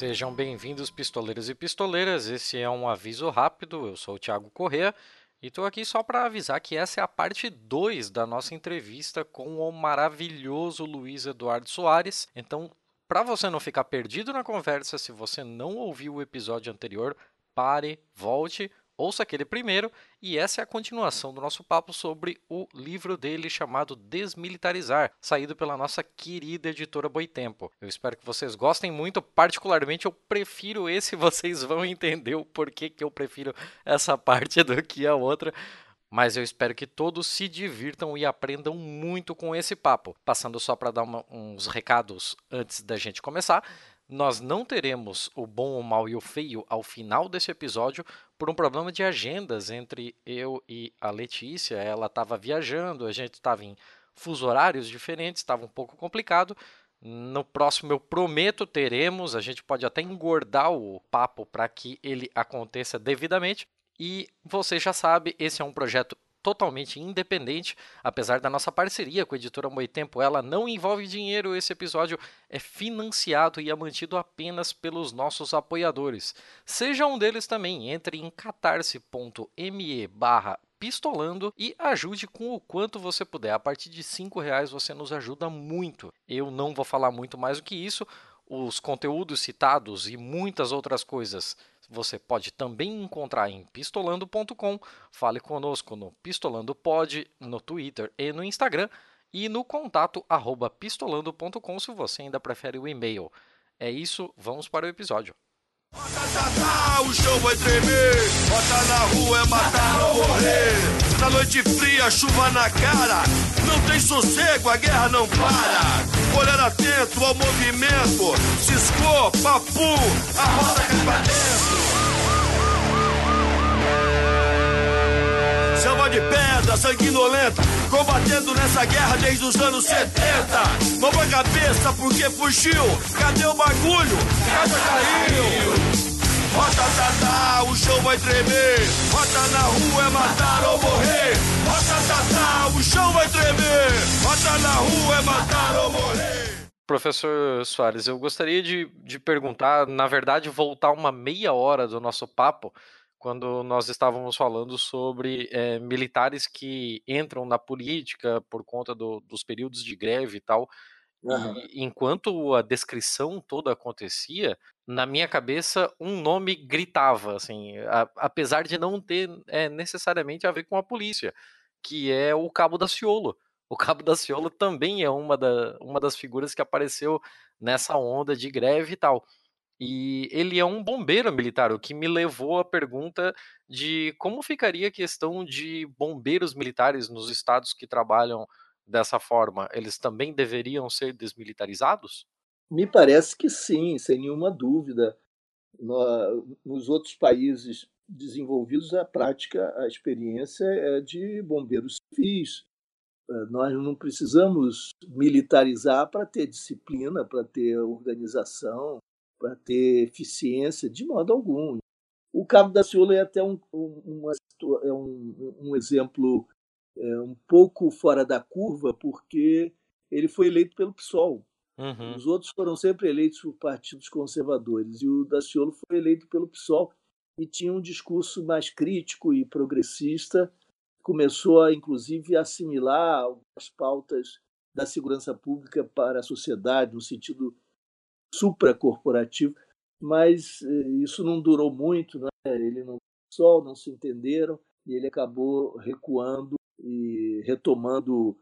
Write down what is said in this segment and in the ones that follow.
Sejam bem-vindos, pistoleiros e pistoleiras. Esse é um aviso rápido. Eu sou o Thiago Corrêa e estou aqui só para avisar que essa é a parte 2 da nossa entrevista com o maravilhoso Luiz Eduardo Soares. Então, para você não ficar perdido na conversa, se você não ouviu o episódio anterior, pare, volte, ouça aquele primeiro, e essa é a continuação do nosso papo sobre o livro dele chamado Desmilitarizar, saído pela nossa querida editora Boitempo. Eu espero que vocês gostem muito, particularmente eu prefiro esse, vocês vão entender o porquê que eu prefiro essa parte do que a outra. Mas eu espero que todos se divirtam e aprendam muito com esse papo. Passando só para dar uma, uns recados antes da gente começar. Nós não teremos o bom, o mal e o feio ao final desse episódio por um problema de agendas entre eu e a Letícia. Ela estava viajando, a gente estava em fuso horários diferentes, estava um pouco complicado. No próximo eu prometo teremos, a gente pode até engordar o papo para que ele aconteça devidamente. E você já sabe, esse é um projeto totalmente independente, apesar da nossa parceria com a editora Moitempo, ela não envolve dinheiro. Esse episódio é financiado e é mantido apenas pelos nossos apoiadores. Seja um deles também, entre em catarse.me barra pistolando e ajude com o quanto você puder. A partir de cinco reais você nos ajuda muito. Eu não vou falar muito mais do que isso. Os conteúdos citados e muitas outras coisas você pode também encontrar em pistolando.com. Fale conosco no Pistolando Pod, no Twitter e no Instagram e no contato arroba pistolando.com se você ainda prefere o e-mail. É isso, vamos para o episódio. O chão vai tremer, bota na rua é matar ou morrer. Na noite fria, chuva na cara, não tem sossego, a guerra não para. Olhar atento ao movimento, ciscou, a roda dentro. De pedra, sanguinolenta, combatendo nessa guerra desde os anos 70. Mão pra cabeça porque fugiu, cadê o bagulho? Casa caiu. Rota tatá, o chão vai tremer. Rota na rua é matar ou morrer. Rota tatá, o chão vai tremer. Rota na rua é matar ou morrer. Professor Soares, eu gostaria de, de perguntar, na verdade, voltar uma meia hora do nosso papo, quando nós estávamos falando sobre é, militares que entram na política por conta do, dos períodos de greve e tal. Uhum. E, enquanto a descrição toda acontecia, na minha cabeça um nome gritava, assim, a, apesar de não ter é, necessariamente a ver com a polícia, que é o Cabo da Ciolo. O Cabo da Ciolo também é uma, da, uma das figuras que apareceu nessa onda de greve e tal. E ele é um bombeiro militar, o que me levou à pergunta de como ficaria a questão de bombeiros militares nos estados que trabalham dessa forma. Eles também deveriam ser desmilitarizados? Me parece que sim, sem nenhuma dúvida. Nos outros países desenvolvidos, a prática, a experiência é de bombeiros civis. Eh, nós não precisamos militarizar para ter disciplina, para ter organização, para ter eficiência, de modo algum. O Cabo da Ciolo é até um, um, é um, um exemplo é, um pouco fora da curva, porque ele foi eleito pelo PSOL. Uhum. Os outros foram sempre eleitos por partidos conservadores e o Daciolo foi eleito pelo PSOL e tinha um discurso mais crítico e progressista. Começou, a, inclusive, a assimilar as pautas da segurança pública para a sociedade, no sentido supracorporativo, mas eh, isso não durou muito, né? ele não só não se entenderam e ele acabou recuando e retomando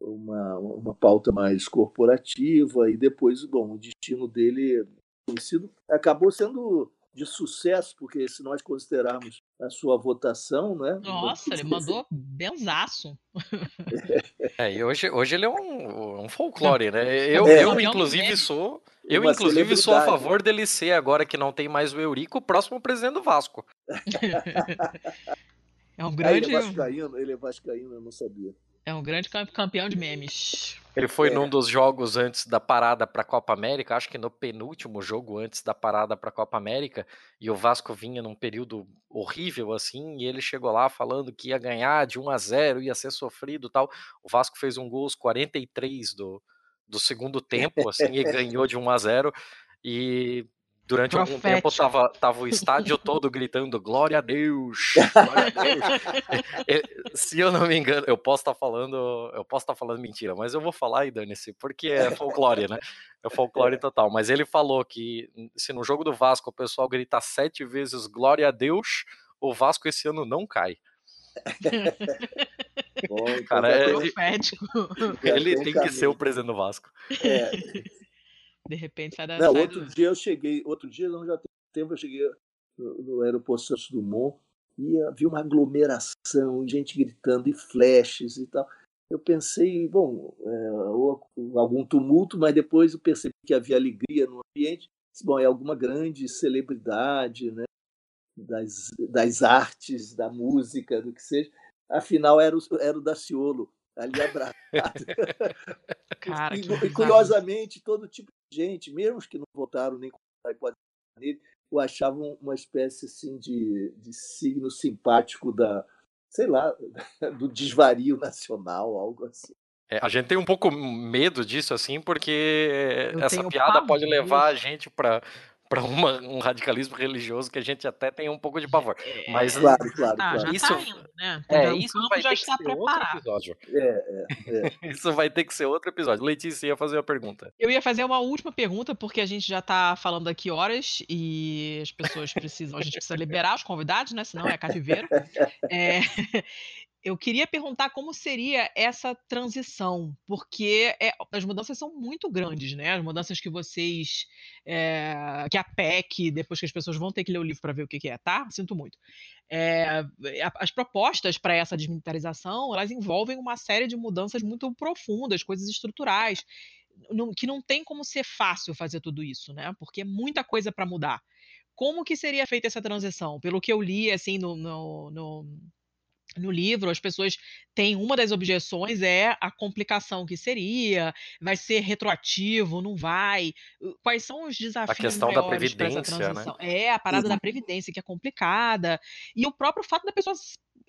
uma, uma pauta mais corporativa e depois, bom, o destino dele conhecido acabou sendo de sucesso, porque se nós considerarmos a sua votação, né? Nossa, ele mandou benzaço. É, e hoje, hoje ele é um, um folclore, né? Eu, é, eu inclusive, sou. Eu, inclusive, sou a favor dele ser, agora que não tem mais o Eurico, o próximo presidente do Vasco. é um grande. ele é vascaíno, ele é vascaíno, eu não sabia. É um grande campeão de memes. Ele foi é. num dos jogos antes da parada para a Copa América, acho que no penúltimo jogo antes da parada para a Copa América, e o Vasco vinha num período horrível assim, e ele chegou lá falando que ia ganhar de 1 a 0, ia ser sofrido, tal. O Vasco fez um gol aos 43 do do segundo tempo, assim, e ganhou de 1 a 0 e Durante algum tempo tava, tava o estádio todo gritando Glória a Deus! Glória a Deus! Se eu não me engano, eu posso estar falando, eu posso estar falando mentira, mas eu vou falar e dane-se, porque é folclore, né? É folclore total. Mas ele falou que se no jogo do Vasco o pessoal gritar sete vezes Glória a Deus, o Vasco esse ano não cai. Bom, então Cara, é- Profético. Ele tem que ser o presidente do Vasco. É, De repente sai da. Não, sai outro do- dia eu cheguei, outro dia não já tem tempo, eu cheguei no, no aeroporto Santos Dumont e havia uma aglomeração, gente gritando e flashes e tal. Eu pensei, bom, é, ou algum tumulto, mas depois eu percebi que havia alegria no ambiente. Bom, é alguma grande celebridade, né? Das, das artes, da música, do que seja. Afinal, era o, era o Daciolo, ali abraçado. Cara, E, e, curiosamente, todo tipo de gente, mesmo os que não votaram nem com nele, o achavam uma espécie assim de, de signo simpático da, sei lá, do desvario nacional, algo assim. É, a gente tem um pouco medo disso, assim, porque Eu essa piada pode levar a gente para para um radicalismo religioso que a gente até tem um pouco de pavor. Mas Claro, claro, Tá, claro. já Isso- tá indo, né? é, o isso vai já ter que está ser outro preparado. episódio. É, é, Isso vai ter que ser outro episódio. Letícia ia fazer a pergunta. Eu ia fazer uma última pergunta, porque a gente já tá falando aqui horas e as pessoas precisam, a gente precisa liberar os convidados, né? Senão é cativeiro. É, eu queria perguntar como seria essa transição, porque é, as mudanças são muito grandes, né? As mudanças que vocês. é, que a PEC, depois que as pessoas vão ter que ler o livro para ver o que, que é, tá? Sinto muito. É, as propostas para essa desmilitarização elas envolvem uma série de mudanças muito profundas, coisas estruturais que não tem como ser fácil fazer tudo isso, né? Porque é muita coisa para mudar. Como que seria feita essa transição? Pelo que eu li, assim, no, no, no, no livro, as pessoas têm uma das objeções é a complicação que seria, vai ser retroativo, não vai? Quais são os desafios questão da previdência, né? É, a parada da previdência que é complicada e o próprio fato da pessoa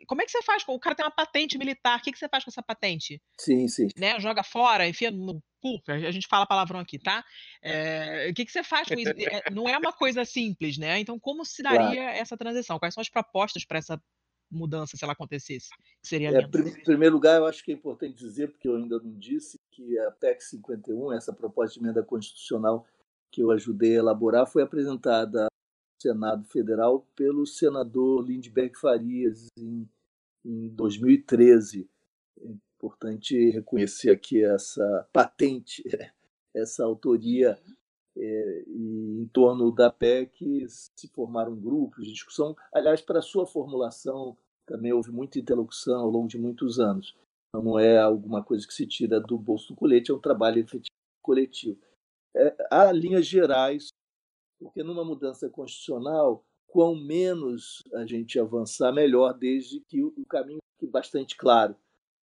como é que você faz? com O cara tem uma patente militar, o que, que você faz com essa patente? sim, sim. né, joga fora, enfia no cu, a gente fala palavrão aqui, tá? É, o que, que você faz com isso? É, não é uma coisa simples, né? Então, como se Claro. daria essa transição? Quais são as propostas para essa mudança, se ela acontecesse? Seria É, em primeiro lugar, eu acho que é importante dizer, porque eu ainda não disse, que a PEC 51, essa proposta de emenda constitucional que eu ajudei a elaborar, foi apresentada ao Senado Federal pelo senador Lindbergh Farias em, em 2013. É importante reconhecer aqui essa patente, essa autoria. É, e em torno da PEC se formaram grupos de discussão. Aliás, para sua formulação, também houve muita interlocução ao longo de muitos anos. Então, não é alguma coisa que se tira do bolso do colete, é um trabalho efetivo coletivo. É, há linhas gerais, porque numa mudança constitucional, quão menos a gente avançar, melhor, desde que o caminho fique bastante claro.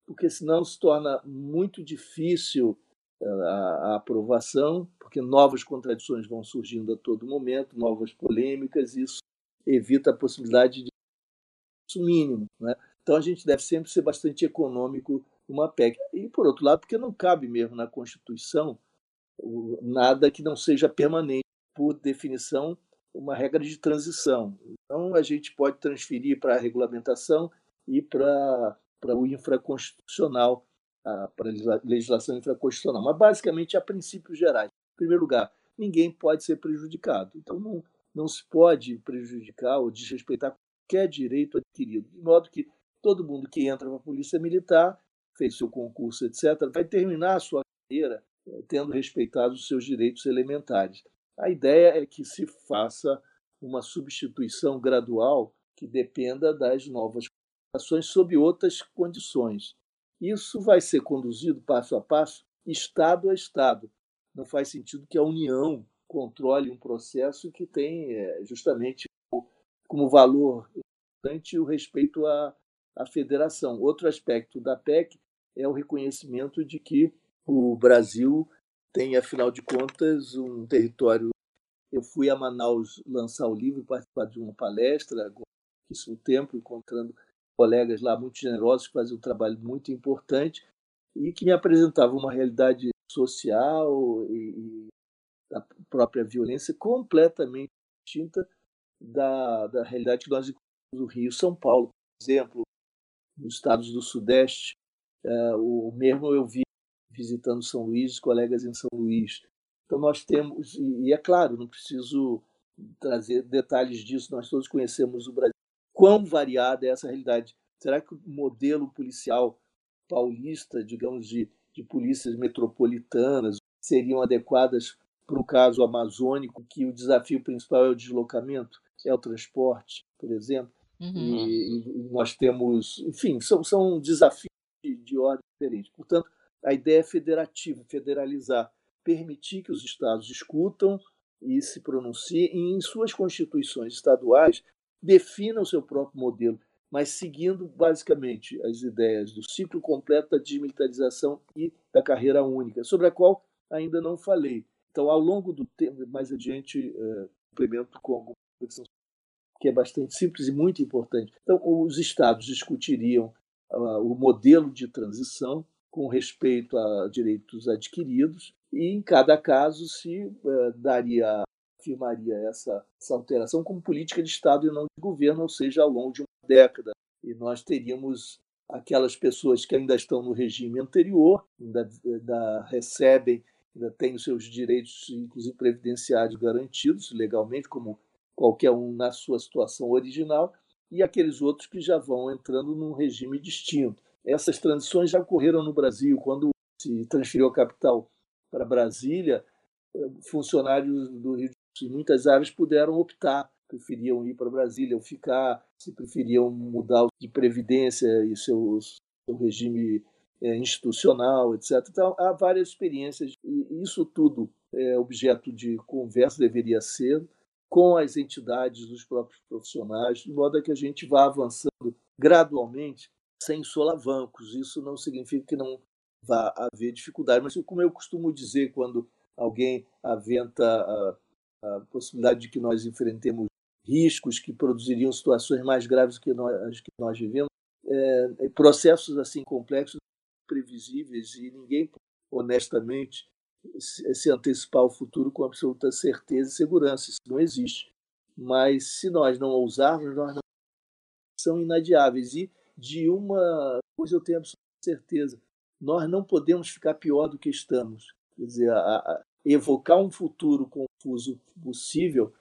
Porque senão se torna muito difícil a, a aprovação, porque novas contradições vão surgindo a todo momento, novas polêmicas, e isso evita a possibilidade de isso mínimo. Né? Então a gente deve sempre ser bastante econômico numa PEC. E, por outro lado, porque não cabe mesmo na Constituição nada que não seja permanente, por definição, uma regra de transição. Então a gente pode transferir para a regulamentação e para, para o infraconstitucional, para a legislação infraconstitucional. Mas basicamente há princípios gerais. Em primeiro lugar, ninguém pode ser prejudicado. Então não, não se pode prejudicar ou desrespeitar qualquer direito adquirido, de modo que todo mundo que entra para a polícia militar, fez seu concurso, etc., vai terminar a sua carreira tendo respeitado os seus direitos elementares. A ideia é que se faça uma substituição gradual que dependa das novas ações sob outras condições. Isso vai ser conduzido passo a passo, Estado a Estado. Não faz sentido que a União controle um processo que tem justamente como valor importante o respeito à, à federação. Outro aspecto da PEC é o reconhecimento de que o Brasil tem, afinal de contas, um território. Eu fui a Manaus lançar o livro, participar de uma palestra, isso tempo, encontrando colegas lá muito generosos que fazem um trabalho muito importante e que me apresentavam uma realidade social e, da própria violência, completamente distinta da, da realidade que nós encontramos no Rio e São Paulo, por exemplo, nos estados do Sudeste. É, o mesmo eu vi visitando São Luís, colegas em São Luís. Então nós temos, e é claro, não preciso trazer detalhes disso, nós todos conhecemos o Brasil. Quão variada é essa realidade? Será que o modelo policial paulista, digamos, de, de polícias metropolitanas, seriam adequadas para o caso amazônico, que o desafio principal é o deslocamento, é o transporte, por exemplo? Uhum. E, e, nós temos, enfim, são, são desafios de, de ordem diferente. Portanto, a ideia é federativa, federalizar, permitir que os estados discutam e se pronunciem e, em suas constituições estaduais, definam o seu próprio modelo, mas seguindo basicamente as ideias do ciclo completo da desmilitarização e da carreira única, sobre a qual ainda não falei. Então, ao longo do tempo, mais adiante, é, complemento com alguma reflexão que é bastante simples e muito importante. Então, os estados discutiriam uh, o modelo de transição com respeito a direitos adquiridos e em cada caso se uh, daria afirmaria essa, essa alteração como política de Estado e não de governo, ou seja, ao longo de uma década. E nós teríamos aquelas pessoas que ainda estão no regime anterior, ainda, ainda recebem, ainda têm os seus direitos, inclusive previdenciários, garantidos legalmente, como qualquer um na sua situação original, e aqueles outros que já vão entrando num regime distinto. Essas transições já ocorreram no Brasil, quando se transferiu a capital para Brasília, funcionários do Rio de muitas áreas puderam optar, preferiam ir para Brasília ou ficar, se preferiam mudar de previdência e seu, seu regime é, institucional, etc. Então, há várias experiências e isso tudo é objeto de conversa, deveria ser, com as entidades dos próprios profissionais, de modo que a gente vá avançando gradualmente sem solavancos. Isso não significa que não vá haver dificuldade, mas como eu costumo dizer quando alguém aventa a, possibilidade de que nós enfrentemos riscos que produziriam situações mais graves que nós, que nós vivemos, é, processos assim complexos, previsíveis e ninguém honestamente se, se antecipar ao futuro com absoluta certeza e segurança. Isso não existe. Mas se nós não ousarmos, nós não são inadiáveis. E de uma coisa eu tenho absoluta certeza: nós não podemos ficar pior do que estamos. Quer dizer, a, a, evocar um futuro confuso possível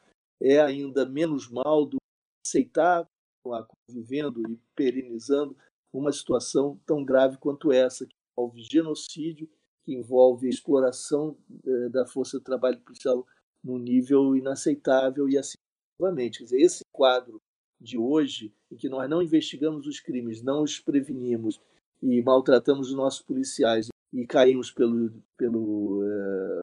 é ainda menos mal do que aceitar, convivendo e perenizando uma situação tão grave quanto essa, que envolve genocídio, que envolve exploração eh, da força de trabalho policial num nível inaceitável e assim novamente. Esse quadro de hoje, em que nós não investigamos os crimes, não os prevenimos e maltratamos os nossos policiais e caímos pelo, pelo uh,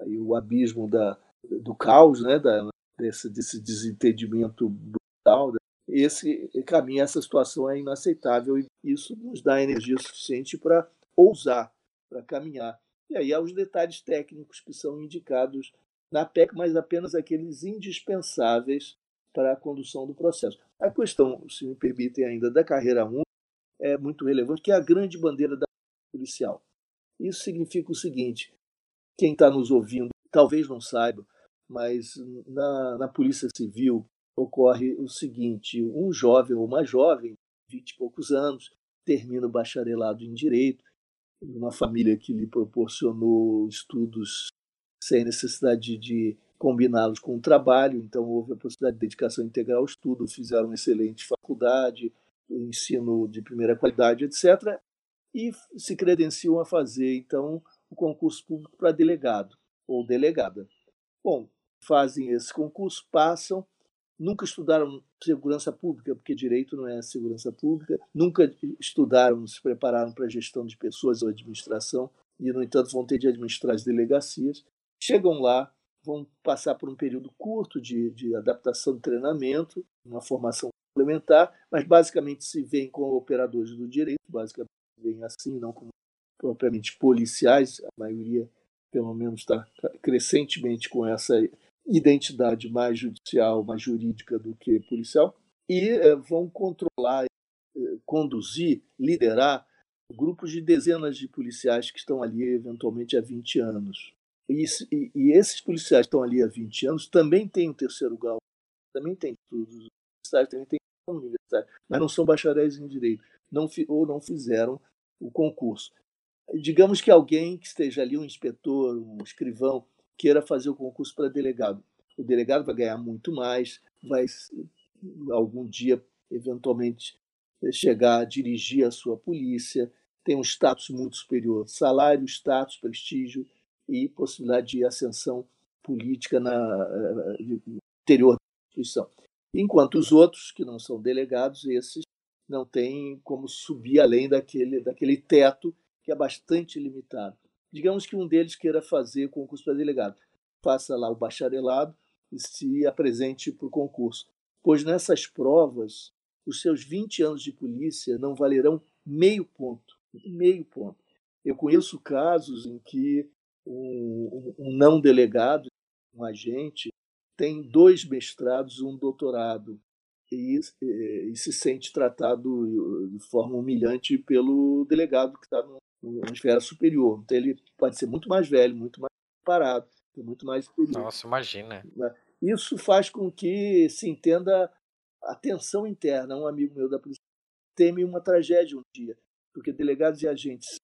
aí, o abismo da, do caos, né, da, desse, desse desentendimento brutal, né? esse caminho, essa situação é inaceitável e isso nos dá energia suficiente para ousar, para caminhar. E aí há os detalhes técnicos que são indicados na PEC, mas apenas aqueles indispensáveis para a condução do processo. A questão, se me permitem ainda, da carreira única é muito relevante, que é a grande bandeira da policial. Isso significa o seguinte: quem está nos ouvindo talvez não saiba, mas na, na Polícia Civil ocorre o seguinte: um jovem ou uma jovem, vinte e poucos anos, termina o bacharelado em Direito, uma família que lhe proporcionou estudos sem necessidade de combiná-los com o trabalho, então houve a possibilidade de dedicação integral ao estudo, fizeram uma excelente faculdade, ensino de primeira qualidade, etc., e se credenciam a fazer, então, o concurso público para delegado ou delegada. Bom, fazem esse concurso, passam, nunca estudaram segurança pública, porque direito não é segurança pública, nunca estudaram, se prepararam para gestão de pessoas ou administração, e, no entanto, vão ter de administrar as delegacias. Chegam lá, vão passar por um período curto de, de adaptação de treinamento, uma formação complementar, mas basicamente se veem como operadores do direito, basicamente se assim, não como propriamente policiais, a maioria pelo menos está crescentemente com essa identidade mais judicial, mais jurídica do que policial, e é, vão controlar, é, conduzir, liderar grupos de dezenas de policiais que estão ali eventualmente há 20 anos. E, e, e, esses policiais que estão ali há 20 anos também têm o terceiro grau, também têm estudos universitários, também têm universidade, mas não são bacharéis em direito, não, ou não fizeram o concurso. Digamos que alguém que esteja ali, um inspetor, um escrivão, queira fazer o concurso para delegado. O delegado vai ganhar muito mais, vai algum dia, eventualmente, chegar a dirigir a sua polícia, tem um status muito superior, salário, status, prestígio e possibilidade de ascensão política na, no eh, interior da instituição. Enquanto os outros, que não são delegados, esses não têm como subir além daquele, daquele teto que é bastante limitado. Digamos que um deles queira fazer concurso para delegado, faça lá o bacharelado e se apresente para o concurso. Pois nessas provas, os seus 20 anos de polícia não valerão meio ponto. Meio ponto. Eu conheço casos em que um, um não delegado, um agente, tem dois mestrados um doutorado e, e, e, se sente tratado de forma humilhante pelo delegado que está numa esfera superior. Então ele pode ser muito mais velho, muito mais preparado, muito mais experiente. Nossa, imagina. Né? Isso faz com que se entenda a tensão interna. Um amigo meu da polícia teme uma tragédia um dia, porque delegados e agentes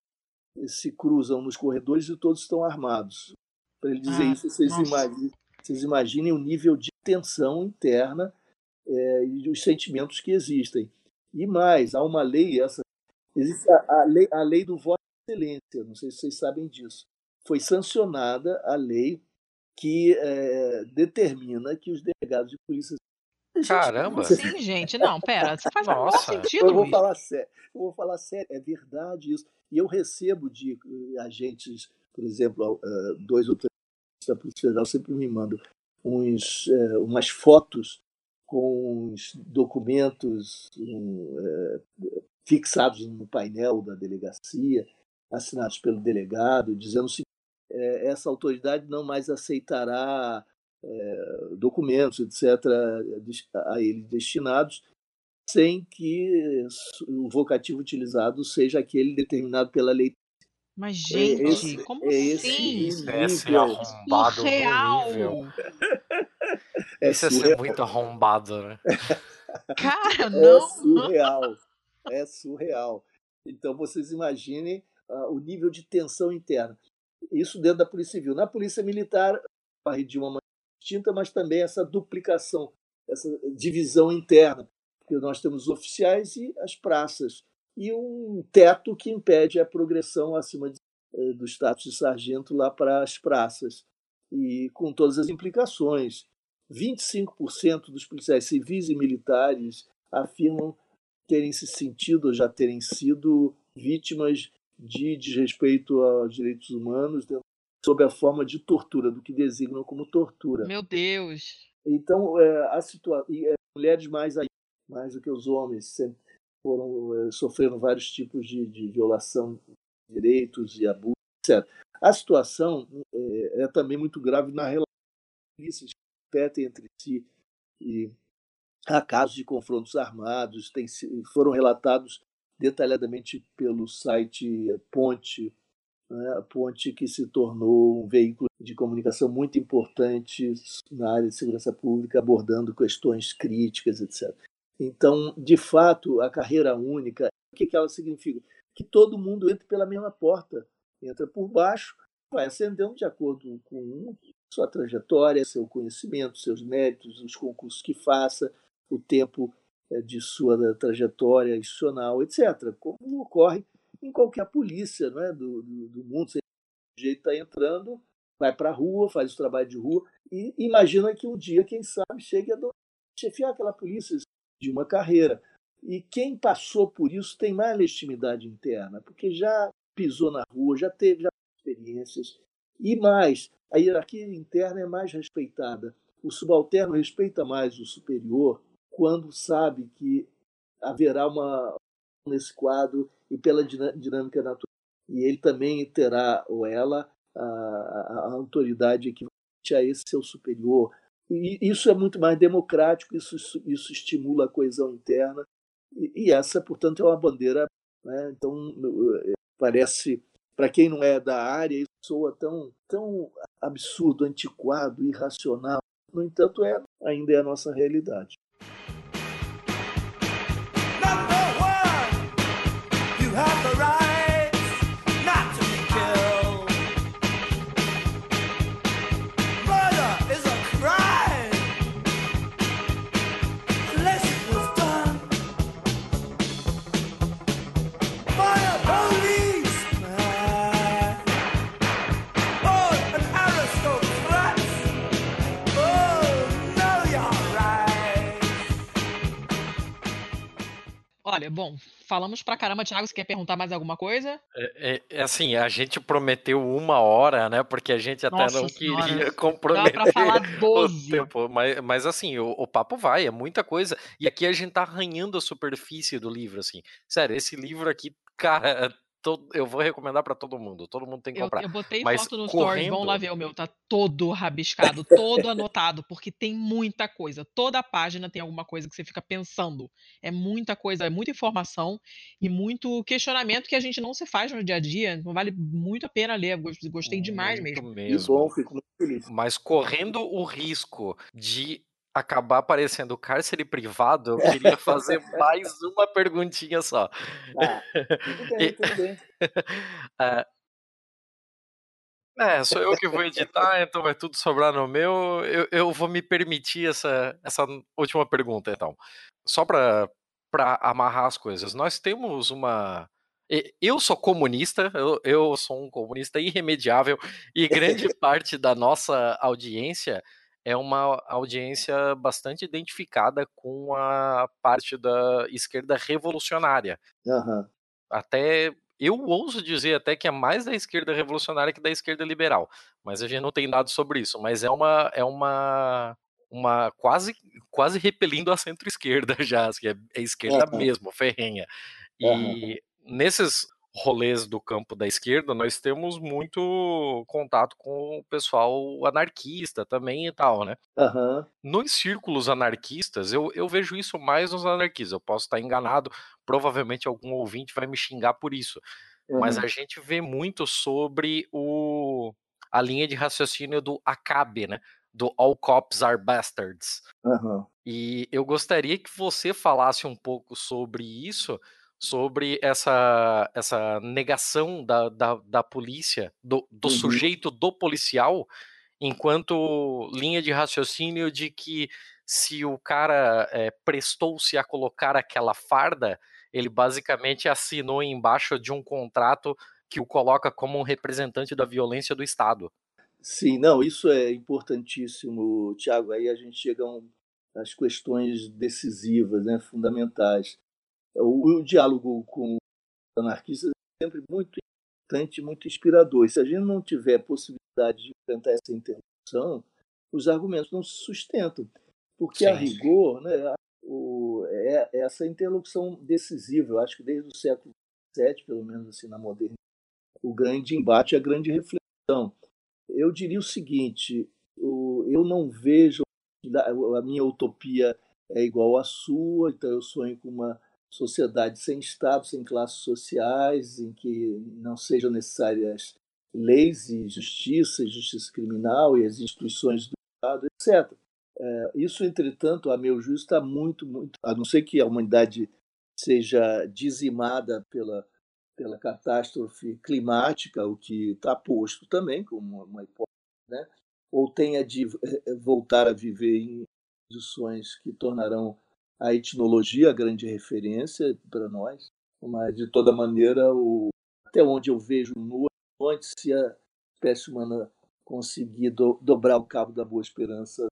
se cruzam nos corredores e todos estão armados. Para ele dizer ah, isso, vocês imaginem, vocês imaginem o nível de tensão interna é, e os sentimentos que existem. E mais, há uma lei, essa existe a, a, lei, a lei do voto excelência, não sei se vocês sabem disso. Foi sancionada a lei que é, determina que os delegados de polícia Caramba! Sim, gente, não, pera, você faz Nossa. sentido. Eu vou falar sério, eu vou falar sério, é verdade isso. E eu recebo de eh, agentes, por exemplo, eh, dois ou três da Polícia Federal sempre me mandam uns, umas fotos com os documentos fixados no painel da delegacia, assinados pelo delegado, dizendo que essa autoridade não mais aceitará é, documentos, etc., a ele destinados, sem que o vocativo utilizado seja aquele determinado pela lei. Mas, é gente, é esse, como é assim? Esse é arrombado surreal. É Isso é ser muito arrombado, né? Cara, é não. É surreal. É surreal. Então, vocês imaginem uh, o nível de tensão interna. Isso dentro da Polícia Civil. Na Polícia Militar, de uma distinta, mas também essa duplicação, essa divisão interna, porque nós temos oficiais e as praças, e um teto que impede a progressão acima de, eh, do status de sargento lá para as praças, e com todas as implicações. 25% dos policiais civis e militares afirmam terem se sentido ou já terem sido vítimas de desrespeito aos direitos humanos sob a forma de tortura, do que designam como tortura. Meu Deus! Então, é, a situação. É, mulheres mais, aí, mais do que os homens sempre foram é, sofrendo vários tipos de, de, violação de direitos e abuso, etc. A situação é, é também muito grave na relação que se repetem entre si e há casos de confrontos armados, tem, foram relatados detalhadamente pelo site Ponte né, a ponte que se tornou um veículo de comunicação muito importante na área de segurança pública, abordando questões críticas, etc. Então, de fato, a carreira única, o que ela significa? Que todo mundo entre pela mesma porta, entra por baixo, vai ascendendo de acordo com sua trajetória, seu conhecimento, seus méritos, os concursos que faça, o tempo de sua trajetória institucional, etc., como ocorre em qualquer polícia é? do, do, do mundo. Você está entrando, vai para a rua, faz o trabalho de rua e imagina que um dia, quem sabe, chegue a chefiar aquela polícia de uma carreira. E quem passou por isso tem mais legitimidade interna, porque já pisou na rua, já teve já experiências. E mais, a hierarquia interna é mais respeitada. O subalterno respeita mais o superior quando sabe que haverá uma nesse quadro e pela dinâmica natural. E ele também terá, ou ela, a, a autoridade equivalente a esse seu superior. E isso é muito mais democrático, isso, isso estimula a coesão interna. E, e essa, portanto, é uma bandeira. Né? Então, parece, para quem não é da área, isso soa tão, tão absurdo, antiquado, irracional. No entanto, é, ainda é a nossa realidade. Bye. Olha, bom, falamos pra caramba, Thiago, você quer perguntar mais alguma coisa? É, é, é assim, a gente prometeu uma hora, né? Porque a gente até Nossa não senhora, queria Dá comprometer pra falar o 12. tempo. Mas, mas assim, o, o papo vai, é muita coisa. E aqui a gente tá arranhando a superfície do livro, assim. Sério, esse livro aqui, cara, todo- eu vou recomendar pra todo mundo. Todo mundo tem que Eu, comprar. eu botei Mas foto no stories, vão lá correndo, ver o meu, tá todo rabiscado, todo anotado, porque tem muita coisa. Toda página tem alguma coisa que você fica pensando. É muita coisa, é muita informação e muito questionamento que a gente não se faz no dia a dia. Então vale muito a pena ler. Gos- Gostei demais muito mesmo. Mesmo. bom, fico muito feliz. Mas correndo o risco de acabar parecendo cárcere privado, eu queria fazer mais uma perguntinha só. Ah, tudo bem, tudo bem. é, é, sou eu que vou editar, então vai tudo sobrar no meu. Eu, eu vou me permitir essa, essa última pergunta, então. Só para amarrar as coisas. Nós temos uma. Eu sou comunista, eu, eu sou um comunista irremediável, e grande parte da nossa audiência é uma audiência bastante identificada com a parte da esquerda revolucionária Aham. até eu ouso dizer até que é mais da esquerda revolucionária que da esquerda liberal, mas a gente não tem dados sobre isso, mas é uma é uma uma quase quase repelindo a centro-esquerda já, assim, é, é esquerda Aham. mesmo, ferrenha. E nesses rolês do campo da esquerda, nós temos muito contato com o pessoal anarquista também e tal, né? Aham. Nos círculos anarquistas, eu, eu vejo isso mais nos anarquistas. Eu posso estar enganado, provavelmente algum ouvinte vai me xingar por isso. Mas Aham. a gente vê muito sobre o, a linha de raciocínio do Acabe, né? Do All Cops Are Bastards. Aham. E eu gostaria que você falasse um pouco sobre isso, sobre essa, essa negação da, da, da polícia, do, do Uhum. sujeito do policial, enquanto linha de raciocínio de que se o cara é, prestou-se a colocar aquela farda, ele basicamente assinou embaixo de um contrato que o coloca como um representante da violência do Estado. Sim, não, isso é importantíssimo, Tiago. Aí a gente chega a um- às questões decisivas, né, fundamentais. O, o diálogo com os anarquistas é sempre muito importante, muito inspirador. E se a gente não tiver possibilidade de enfrentar essa interrupção, os argumentos não se sustentam. Porque, a Sim. rigor, né, a- o- é é essa interlocução decisiva. Eu acho que desde o século XVII, pelo menos assim, na modernidade, o grande embate, a grande reflexão. Eu diria o seguinte: o- eu não vejo a minha utopia é igual à sua, então eu sonho com uma sociedade sem Estado, sem classes sociais, em que não sejam necessárias leis e justiça, justiça criminal e as instituições do Estado, etc. É, Isso, entretanto, a meu juízo, está muito, muito. A não ser que a humanidade seja dizimada pela, pela catástrofe climática, o que está posto também como uma hipótese, né? ou tenha de eh, voltar a viver em condições que tornarão a etnologia a grande referência para nós, mas de toda maneira, o, até onde eu vejo no horizonte, se a espécie humana conseguir do, dobrar o cabo da boa esperança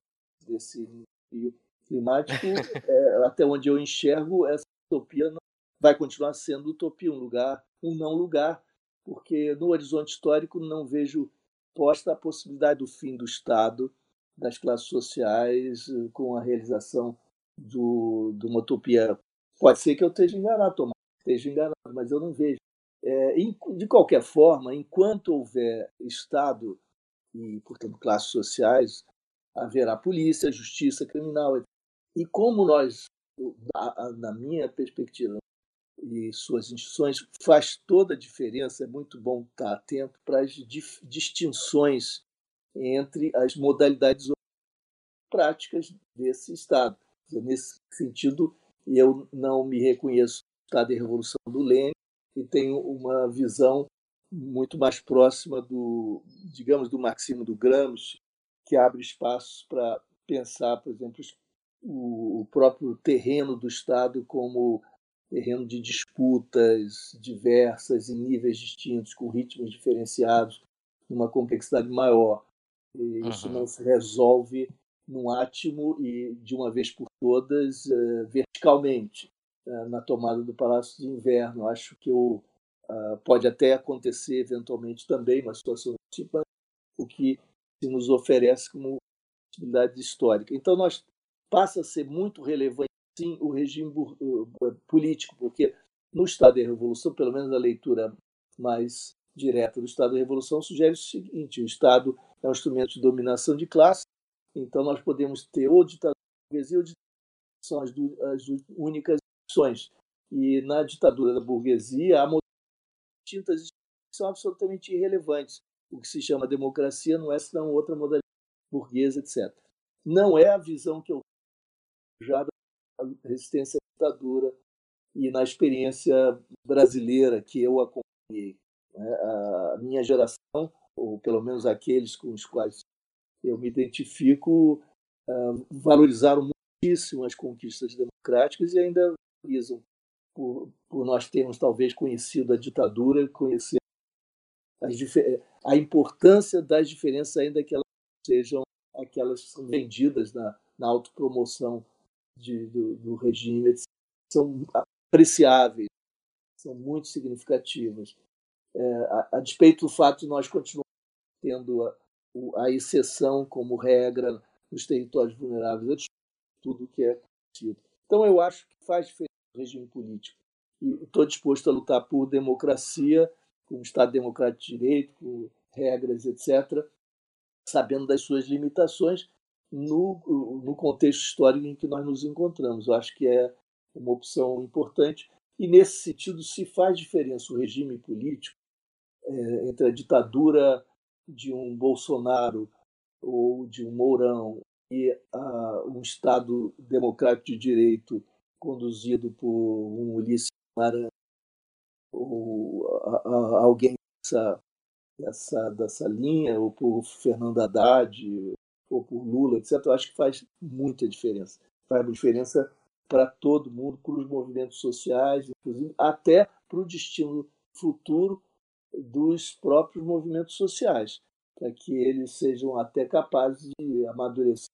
desse desafio climático, é, até onde eu enxergo, essa utopia não, vai continuar sendo utopia, um lugar, um não lugar, porque no horizonte histórico não vejo posta a possibilidade do fim do Estado, das classes sociais, com a realização do, de uma utopia. Pode ser que eu esteja enganado, Tomás, esteja enganado, mas eu não vejo. É, de qualquer forma, enquanto houver Estado e, portanto, classes sociais, haverá polícia, justiça criminal. E como nós, na minha perspectiva, e suas instituições faz toda a diferença. É muito bom estar atento para as distinções entre as modalidades práticas desse Estado. Nesse sentido, eu não me reconheço Estado de Revolução do Lênin e tenho uma visão muito mais próxima do, digamos, do marxismo do Gramsci, que abre espaços para pensar, por exemplo, o próprio terreno do Estado como terreno de disputas diversas em níveis distintos, com ritmos diferenciados, numa complexidade maior. E isso uhum. não se resolve num átimo e, de uma vez por todas, uh, verticalmente, uh, na tomada do Palácio de Inverno. Acho que o, uh, pode até acontecer, eventualmente, também uma situação tipo o que se nos oferece como possibilidade histórica. Então, nós passa a ser muito relevante, sim, o regime político, porque no Estado da Revolução, pelo menos a leitura mais direta do Estado da Revolução sugere o seguinte: o Estado é um instrumento de dominação de classe, então nós podemos ter ou ditadura burguesia ou ditadura, são as, as únicas opções. E na ditadura da burguesia há distintas são absolutamente irrelevantes. O que se chama democracia não é senão outra modalidade burguesa, etc. Não é a visão que eu já da resistência à ditadura e na experiência brasileira que eu acompanhei. Né? A minha geração, ou pelo menos aqueles com os quais eu me identifico, valorizaram muitíssimo as conquistas democráticas e ainda valorizam por, por nós termos talvez conhecido a ditadura, conhecer a importância das diferenças, ainda que elas sejam aquelas que são vendidas na, na autopromoção de, do, do, regime são apreciáveis, são muito significativas. É, a, a, despeito do fato de nós continuarmos tendo a, a exceção como regra nos territórios vulneráveis, tudo que é conhecido. Então, eu acho que faz diferença o regime político. E estou disposto a lutar por democracia, com um Estado democrático de direito, com regras, etc., sabendo das suas limitações, no, no contexto histórico em que nós nos encontramos. Eu acho que é uma opção importante. E, nesse sentido, se faz diferença o regime político é, entre a ditadura de um Bolsonaro ou de um Mourão e a, um Estado democrático de direito conduzido por um Ulisses Guimarães ou a, a, alguém dessa, dessa, dessa linha, ou por Fernando Haddad, ou por Lula, etc., eu acho que faz muita diferença. Faz diferença para todo mundo, para os movimentos sociais, inclusive até para o destino futuro dos próprios movimentos sociais, para que eles sejam até capazes de amadurecer,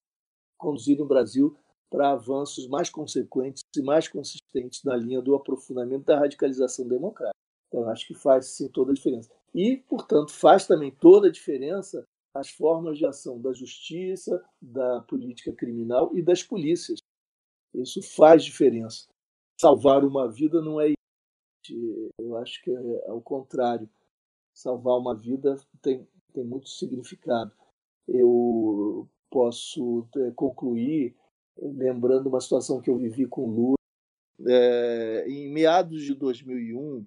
conduzir o Brasil para avanços mais consequentes e mais consistentes na linha do aprofundamento da radicalização democrática. Então, acho que faz sim toda a diferença. E, portanto, faz também toda a diferença as formas de ação da justiça, da política criminal e das polícias. Isso faz diferença. Salvar uma vida não é eu acho que é ao contrário. Salvar uma vida tem, tem muito significado. Eu posso é, concluir lembrando uma situação que eu vivi com Lula. É, em meados de 2001,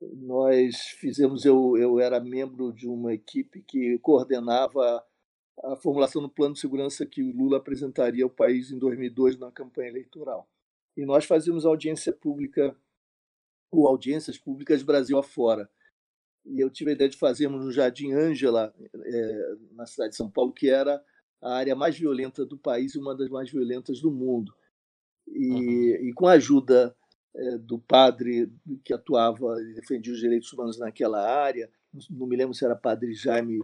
nós fizemos, eu, eu era membro de uma equipe que coordenava a formulação do plano de segurança que o Lula apresentaria ao país em 2002 na campanha eleitoral. E nós fazíamos audiência pública, ou audiências públicas Brasil afora. E eu tive a ideia de fazermos no Jardim Ângela, é, na cidade de São Paulo, que era a área mais violenta do país e uma das mais violentas do mundo. E, uhum. e com a ajuda é, do padre que atuava e defendia os direitos humanos naquela área, não me lembro se era padre Jaime,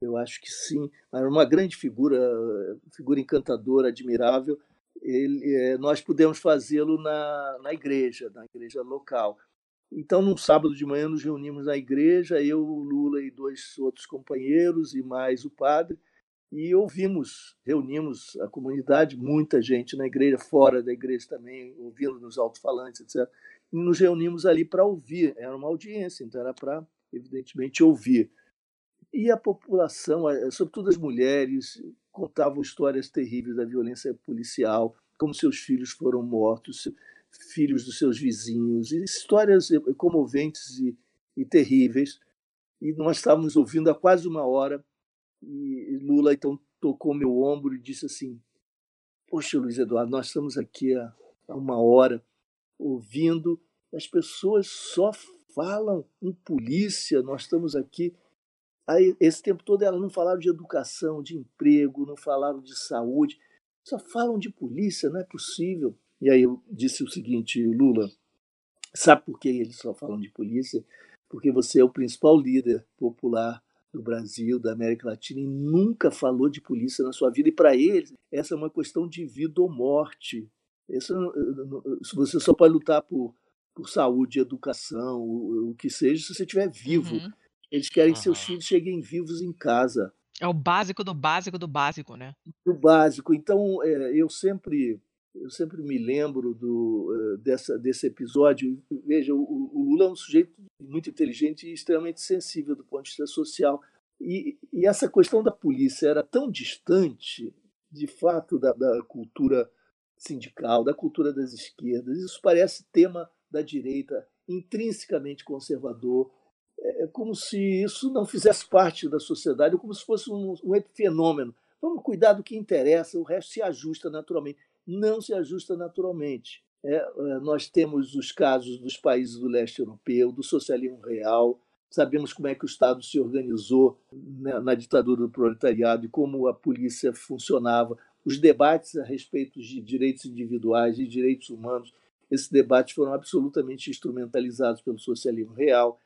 eu acho que sim, era uma grande figura, figura encantadora, admirável. Ele, é, nós pudemos fazê-lo na, na igreja, na igreja local. Então, num sábado de manhã, nos reunimos na igreja, eu, o Lula e dois outros companheiros, e mais o padre, e ouvimos, reunimos a comunidade, muita gente na igreja, fora da igreja também, ouvindo nos alto-falantes, etc. E nos reunimos ali para ouvir, era uma audiência, então era para, evidentemente, ouvir. E a população, sobretudo as mulheres, contavam histórias terríveis da violência policial, como seus filhos foram mortos, filhos dos seus vizinhos, histórias comoventes e, e terríveis. E nós estávamos ouvindo há quase uma hora, e Lula então tocou meu ombro e disse assim: Poxa, Luiz Eduardo, nós estamos aqui há uma hora ouvindo, as pessoas só falam em polícia, nós estamos aqui. Aí, esse tempo todo elas não falaram de educação, de emprego, não falaram de saúde, só falam de polícia, não é possível. E aí eu disse o seguinte, Lula, sabe por que eles só falam de polícia? Porque você é o principal líder popular do Brasil, da América Latina, e nunca falou de polícia na sua vida. E para eles, essa é uma questão de vida ou morte. Isso, você só pode lutar por, por saúde, educação, o, o que seja, se você estiver vivo. Uhum. Eles querem que seus filhos cheguem vivos em casa. É o básico do básico do básico, né? Do básico. Então, é, eu sempre eu sempre me lembro do, dessa, desse episódio. Veja, o, o, Lula é um sujeito muito inteligente e extremamente sensível do ponto de vista social. E, e essa questão da polícia era tão distante, de fato, da, da cultura sindical, da cultura das esquerdas. Isso parece tema da direita, intrinsecamente conservador, é, é como se isso não fizesse parte da sociedade, como se fosse um, um epifenômeno. Vamos cuidar do que interessa, o resto se ajusta naturalmente. Não se ajusta naturalmente. É, é nós temos os casos dos países do leste europeu, do socialismo real, sabemos como é que o Estado se organizou na, na ditadura do proletariado e como a polícia funcionava os debates a respeito de direitos individuais e direitos humanos, esses debates foram absolutamente instrumentalizados pelo socialismo real.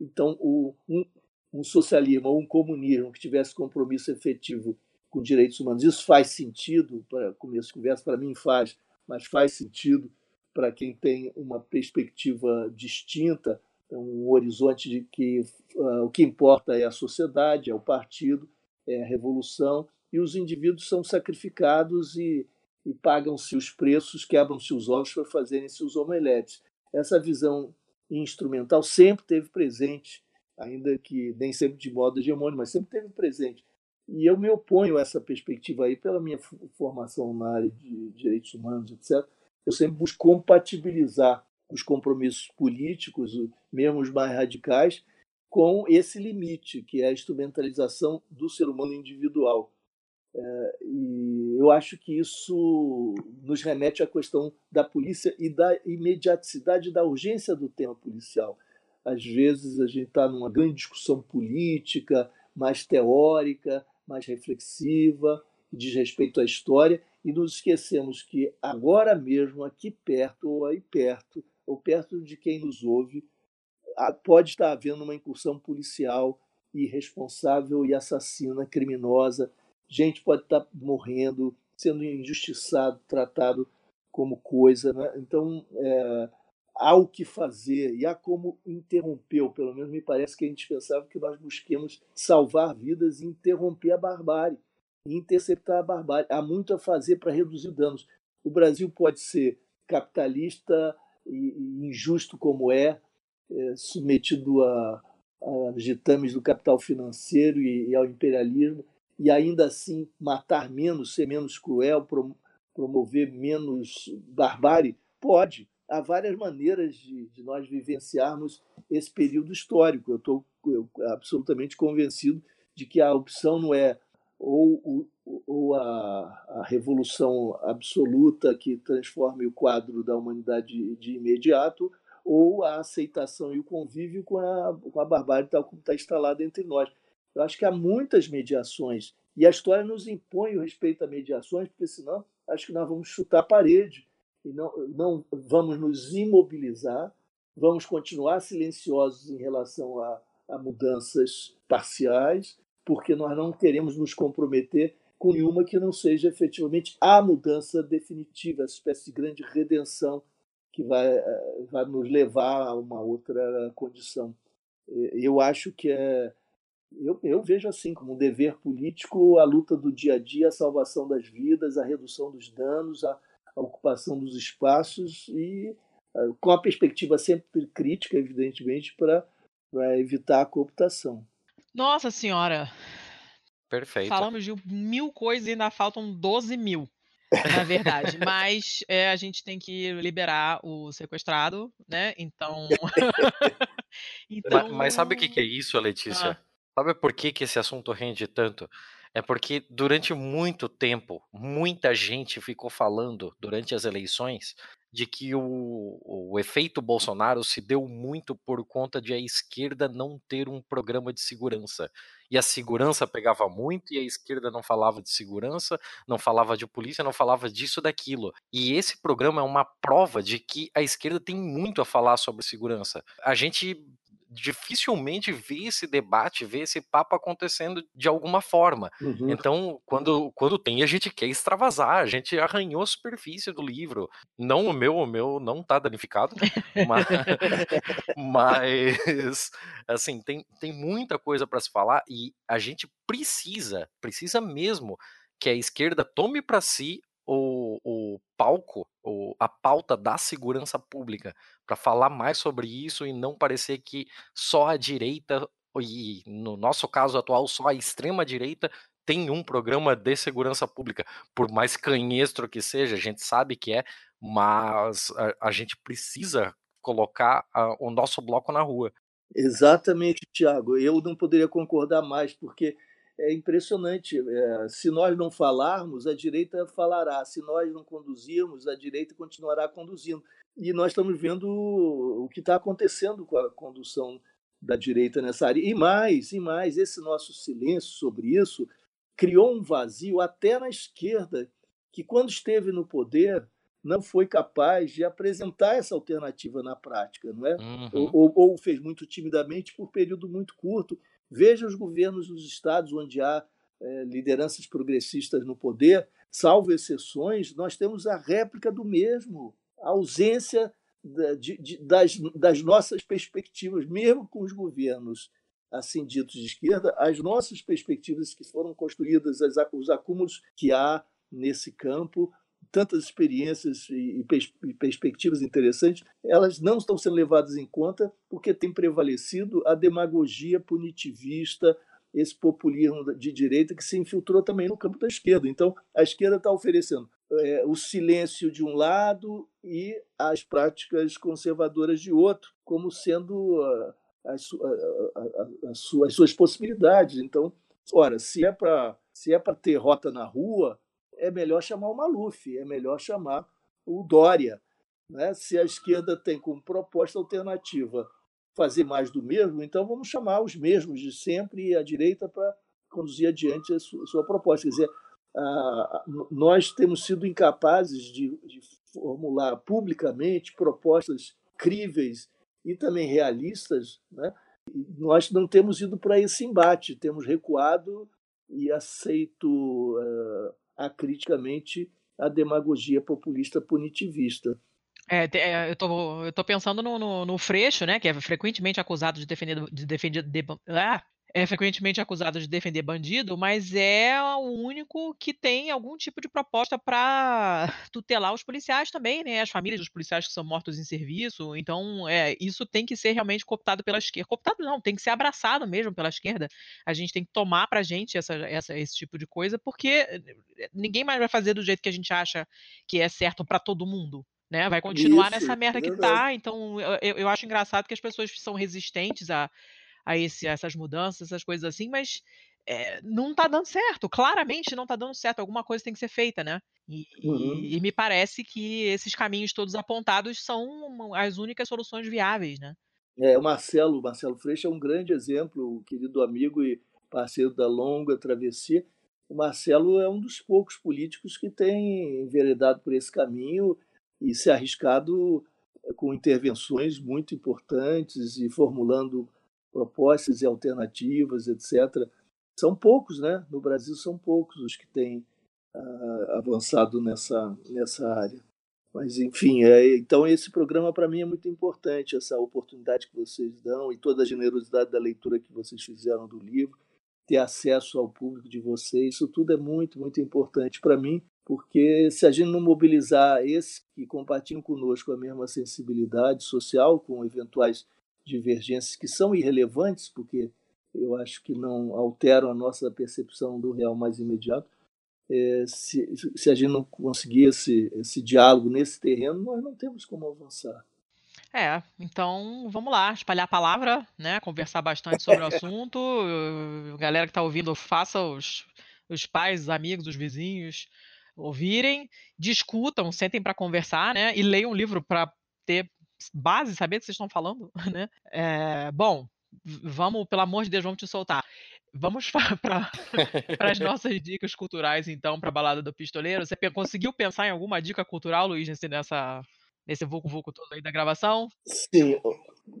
Então, o, um, um socialismo ou um comunismo que tivesse compromisso efetivo com direitos humanos, isso faz sentido, para começo de conversa, para mim faz, mas faz sentido para quem tem uma perspectiva distinta, um horizonte de que uh, o que importa é a sociedade, é o partido, é a revolução, e os indivíduos são sacrificados e, e pagam-se os preços, quebram-se os ovos para fazerem seus omeletes. Essa visão instrumental sempre teve presente, ainda que nem sempre de modo hegemônico, mas sempre teve presente. E eu me oponho a essa perspectiva aí pela minha formação na área de direitos humanos, etc. Eu sempre busco compatibilizar os compromissos políticos, mesmo os mais radicais, com esse limite, que é a instrumentalização do ser humano individual. É, e eu acho que isso nos remete à questão da polícia e da imediaticidade da urgência do tema policial. Às vezes a gente está numa grande discussão política, mais teórica, mais reflexiva, diz respeito à história, e nos esquecemos que agora mesmo, aqui perto, ou aí perto, ou perto de quem nos ouve, pode estar havendo uma incursão policial irresponsável e assassina, criminosa, gente pode estar morrendo, sendo injustiçado, tratado como coisa. Né? Então, é, há o que fazer e há como interromper, ou pelo menos me parece que é indispensável que nós busquemos salvar vidas e interromper a barbárie, e interceptar a barbárie. Há muito a fazer para reduzir danos. O Brasil pode ser capitalista e, injusto como é, é submetido a, a ditames do capital financeiro e, e ao imperialismo, e ainda assim matar menos, ser menos cruel, promover menos barbárie? Pode. Há várias maneiras de, de nós vivenciarmos esse período histórico. Eu estou absolutamente convencido de que a opção não é ou, ou a, a, revolução absoluta que transforme o quadro da humanidade de, de imediato, ou a aceitação e o convívio com a, com a barbárie tal como está instalada entre nós. Eu acho que há muitas mediações e a história nos impõe o respeito a mediações, porque senão acho que nós vamos chutar a parede e não, não vamos nos imobilizar, vamos continuar silenciosos em relação a, a mudanças parciais, porque nós não queremos nos comprometer com nenhuma que não seja efetivamente a mudança definitiva, essa espécie de grande redenção que vai, eh, vai nos levar a uma outra condição. Eu acho que é eu, eu vejo assim como um dever político a luta do dia a dia, a salvação das vidas, a redução dos danos, a, a ocupação dos espaços e uh, com a perspectiva sempre crítica, evidentemente, para evitar a cooptação. Nossa Senhora! Perfeito. Falamos de mil coisas e ainda faltam 12 mil. na verdade. Mas é, a gente tem que liberar o sequestrado, né? Então. então... Mas, mas, sabe o que, que é isso, Letícia? Ah. Sabe por que, que esse assunto rende tanto? É porque durante muito tempo, muita gente ficou falando durante as eleições de que o, o efeito Bolsonaro se deu muito por conta de a esquerda não ter um programa de segurança. E a segurança pegava muito e a esquerda não falava de segurança, não falava de polícia, não falava disso daquilo. E esse programa é uma prova de que a esquerda tem muito a falar sobre segurança. A gente dificilmente vê esse debate, vê esse papo acontecendo de alguma forma. Uhum. Então, quando, quando tem, a gente quer extravasar, a gente arranhou a superfície do livro. Não o meu, o meu não tá danificado, mas, mas assim, tem, tem muita coisa para se falar e a gente precisa, precisa mesmo que a esquerda tome para si o, o palco, o, a pauta da segurança pública, para falar mais sobre isso e não parecer que só a direita, e no nosso caso atual, só a extrema-direita tem um programa de segurança pública. Por mais canhestro que seja, a gente sabe que é, mas a, a gente precisa colocar a, o nosso bloco na rua. Exatamente, Tiago. Eu não poderia concordar mais, porque é impressionante. É, se nós não falarmos, a direita falará. Se nós não conduzirmos, a direita continuará conduzindo. E nós estamos vendo o que está acontecendo com a condução da direita nessa área. E mais, e mais, esse nosso silêncio sobre isso criou um vazio até na esquerda, que quando esteve no poder não foi capaz de apresentar essa alternativa na prática, não é? Uhum. Ou, ou, fez muito timidamente por período muito curto Veja os governos dos estados onde há é, lideranças progressistas no poder, salvo exceções, nós temos a réplica do mesmo, a ausência de, de, das, das nossas perspectivas, mesmo com os governos assim ditos de esquerda, as nossas perspectivas que foram construídas, os acúmulos que há nesse campo, tantas experiências e, perspectivas interessantes, elas não estão sendo levadas em conta porque tem prevalecido a demagogia punitivista, esse populismo de direita que se infiltrou também no campo da esquerda. Então, a esquerda está oferecendo é, o silêncio de um lado e as práticas conservadoras de outro, como sendo uh, as, uh, uh, as, suas possibilidades. Então, ora, se é para se é para ter rota na rua, é melhor chamar o Maluf, é melhor chamar o Dória. Né? Se a esquerda tem como proposta alternativa fazer mais do mesmo, então vamos chamar os mesmos de sempre e a direita para conduzir adiante a sua, proposta. Quer dizer, nós temos sido incapazes de, de formular publicamente propostas críveis e também realistas, né? nós não temos ido para esse embate, temos recuado e aceito uh, acriticamente a demagogia populista punitivista. É, é, eu, tô, eu tô pensando no, no, no, Freixo, né, que é frequentemente acusado de defender, de defender de, ah, é frequentemente acusado de defender bandido, mas é o único que tem algum tipo de proposta para tutelar os policiais também, né? As famílias dos policiais que são mortos em serviço. Então, é, isso tem que ser realmente cooptado pela esquerda. Cooptado não, tem que ser abraçado mesmo pela esquerda. A gente tem que tomar pra gente essa, essa, esse tipo de coisa, porque eh, ninguém mais vai fazer do jeito que a gente acha que é certo para todo mundo. Né? Vai continuar Isso, nessa merda é que tá. Então, eu, eu acho engraçado que as pessoas são resistentes a, a, esse, a essas mudanças, essas coisas assim, mas é, não está dando certo. Claramente não está dando certo. Alguma coisa tem que ser feita, né? E, uhum. e, e, me parece que esses caminhos todos apontados são as únicas soluções viáveis, né? É, o Marcelo, Marcelo Freixo é um grande exemplo, querido amigo e parceiro da longa travessia. O Marcelo é um dos poucos políticos que tem enveredado por esse caminho e se arriscado com intervenções muito importantes e formulando propostas e alternativas, etc. São poucos, né? No Brasil são poucos os que têm uh, avançado nessa, nessa área. Mas, enfim, é, então esse programa para mim é muito importante, essa oportunidade que vocês dão e toda a generosidade da leitura que vocês fizeram do livro, ter acesso ao público de vocês, isso tudo é muito, muito importante para mim, porque se a gente não mobilizar esses que compartilham conosco a mesma sensibilidade social, com eventuais divergências que são irrelevantes, porque eu acho que não alteram a nossa percepção do real mais imediato, é, se, se a gente não conseguir esse, esse diálogo nesse terreno, nós não temos como avançar. É, então vamos lá, espalhar a palavra, né? Conversar bastante sobre o assunto. Galera que está ouvindo, faça os, os pais, os amigos, os vizinhos ouvirem, discutam, sentem para conversar, né? E leiam um livro para ter base, saber o que vocês estão falando, né? É, bom, vamos, pelo amor de Deus, vamos te soltar. Vamos para as nossas dicas culturais, então, para a balada do pistoleiro. Você conseguiu pensar em alguma dica cultural, Luiz, nessa, nesse vulco vulco todo aí da gravação? Sim,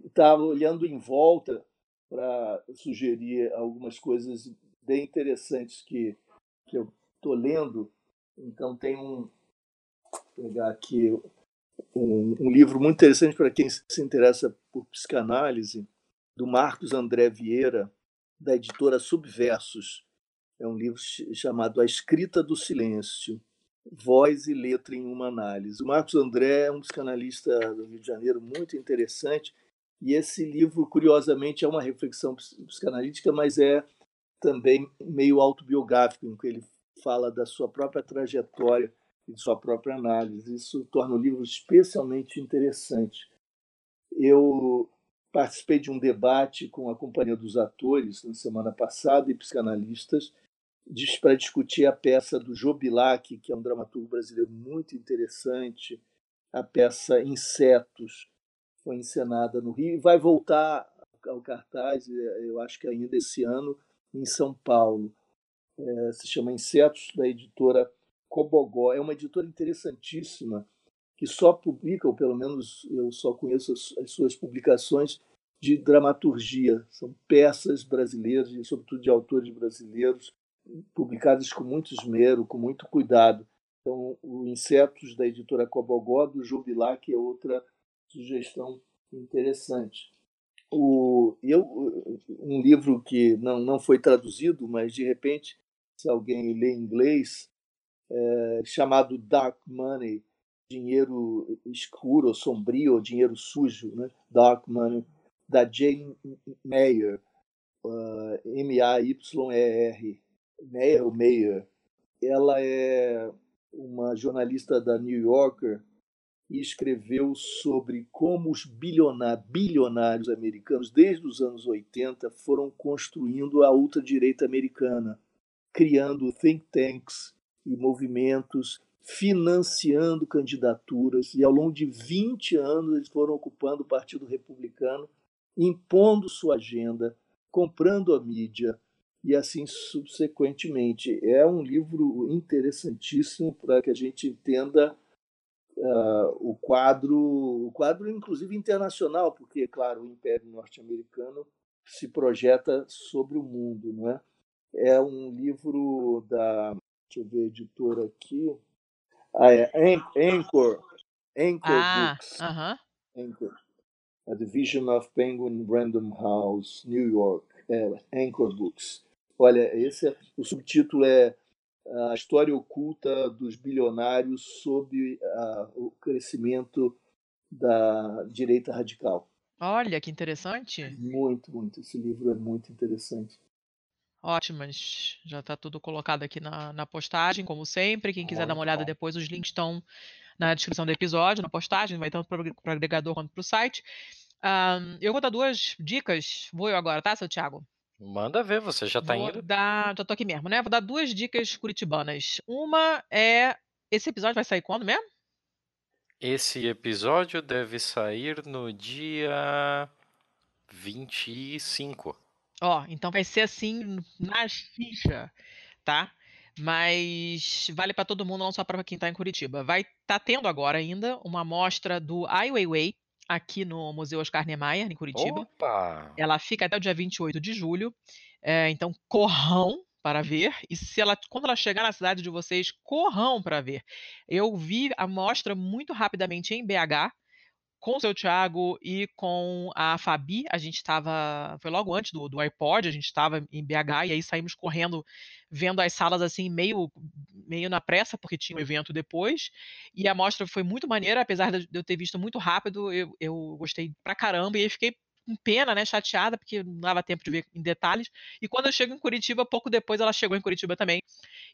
estava olhando em volta para sugerir algumas coisas bem interessantes que, que eu estou lendo. Então tem um vou pegar aqui um, um livro muito interessante para quem se interessa por psicanálise do Marcos André Vieira da editora Subversos. É um livro chamado A Escrita do Silêncio voz e letra em uma análise. O Marcos André é um psicanalista do Rio de Janeiro muito interessante e esse livro, curiosamente, é uma reflexão psicanalítica, mas é também meio autobiográfico, em que ele fala da sua própria trajetória e de sua própria análise. Isso torna o livro especialmente interessante. Eu participei de um debate com a Companhia dos Atores na semana passada e psicanalistas para discutir a peça do Jobilac, que é um dramaturgo brasileiro muito interessante, a peça Insetos, foi encenada no Rio e vai voltar ao cartaz, é, eu acho que ainda esse ano, em São Paulo. É, se chama Insetos, da editora Cobogó. É uma editora interessantíssima, que só publica, ou pelo menos eu só conheço as, as suas publicações, de dramaturgia. São peças brasileiras, e sobretudo de autores brasileiros, publicadas com muito esmero, com muito cuidado. Então, o Insetos, da editora Cobogó, do Jubilac, é outra sugestão interessante. O, eu, um livro que não, não foi traduzido, mas de repente, se alguém lê inglês, é, chamado Dark Money, dinheiro escuro, ou sombrio, ou dinheiro sujo, né? Dark Money, da Jane Mayer, uh, M-A-Y-E-R, Meyer, Meyer, ela é uma jornalista da New Yorker e escreveu sobre como os bilionários americanos, desde os anos 80, foram construindo a ultradireita americana, criando think tanks e movimentos, financiando candidaturas, e ao longo de 20 anos eles foram ocupando o Partido Republicano, impondo sua agenda, comprando a mídia, e assim subsequentemente. É um livro interessantíssimo para que a gente entenda uh, o quadro, o quadro inclusive internacional, porque, claro, o Império Norte-Americano se projeta sobre o mundo, não é? É um livro da, deixa eu ver a editora aqui, ah, é Anchor, Anchor ah, Books, uh -huh. Anchor, A Division of Penguin Random House, New York, é, Anchor Books. Olha, esse é, o subtítulo é a história oculta dos bilionários sob a, o crescimento da direita radical. Olha, que interessante. Muito, muito. Esse livro é muito interessante. Ótimas. Já está tudo colocado aqui na, na postagem, como sempre. Quem quiser dar uma olhada depois, os links estão na descrição do episódio, na postagem, vai tanto para o agregador quanto para o site. Um, eu vou dar duas dicas. Vou eu agora, tá, seu Thiago? Manda ver, você já tá Vou indo? dar, já tô aqui mesmo, né? Vou dar duas dicas curitibanas. Uma é, esse episódio vai sair quando mesmo? Esse episódio deve sair no dia 25. Ó, então vai ser assim na ficha, tá? Mas vale para todo mundo, não só para quem tá em Curitiba. Vai tá tendo agora ainda uma amostra do Ai Weiwei, aqui no Museu Oscar Niemeyer, em Curitiba. Opa! Ela fica até o dia 28 de julho. É, então, corrão para ver. E se ela, quando ela chegar na cidade de vocês, corrão para ver. Eu vi a mostra muito rapidamente em BH com o seu Thiago e com a Fabi, a gente estava. Foi logo antes do, do iPod, a gente estava em BH e aí saímos correndo, vendo as salas assim, meio, meio na pressa, porque tinha um evento depois. E a mostra foi muito maneira, apesar de eu ter visto muito rápido, eu, eu gostei pra caramba e aí fiquei com pena, né, chateada, porque não dava tempo de ver em detalhes. E quando eu chego em Curitiba, pouco depois ela chegou em Curitiba também.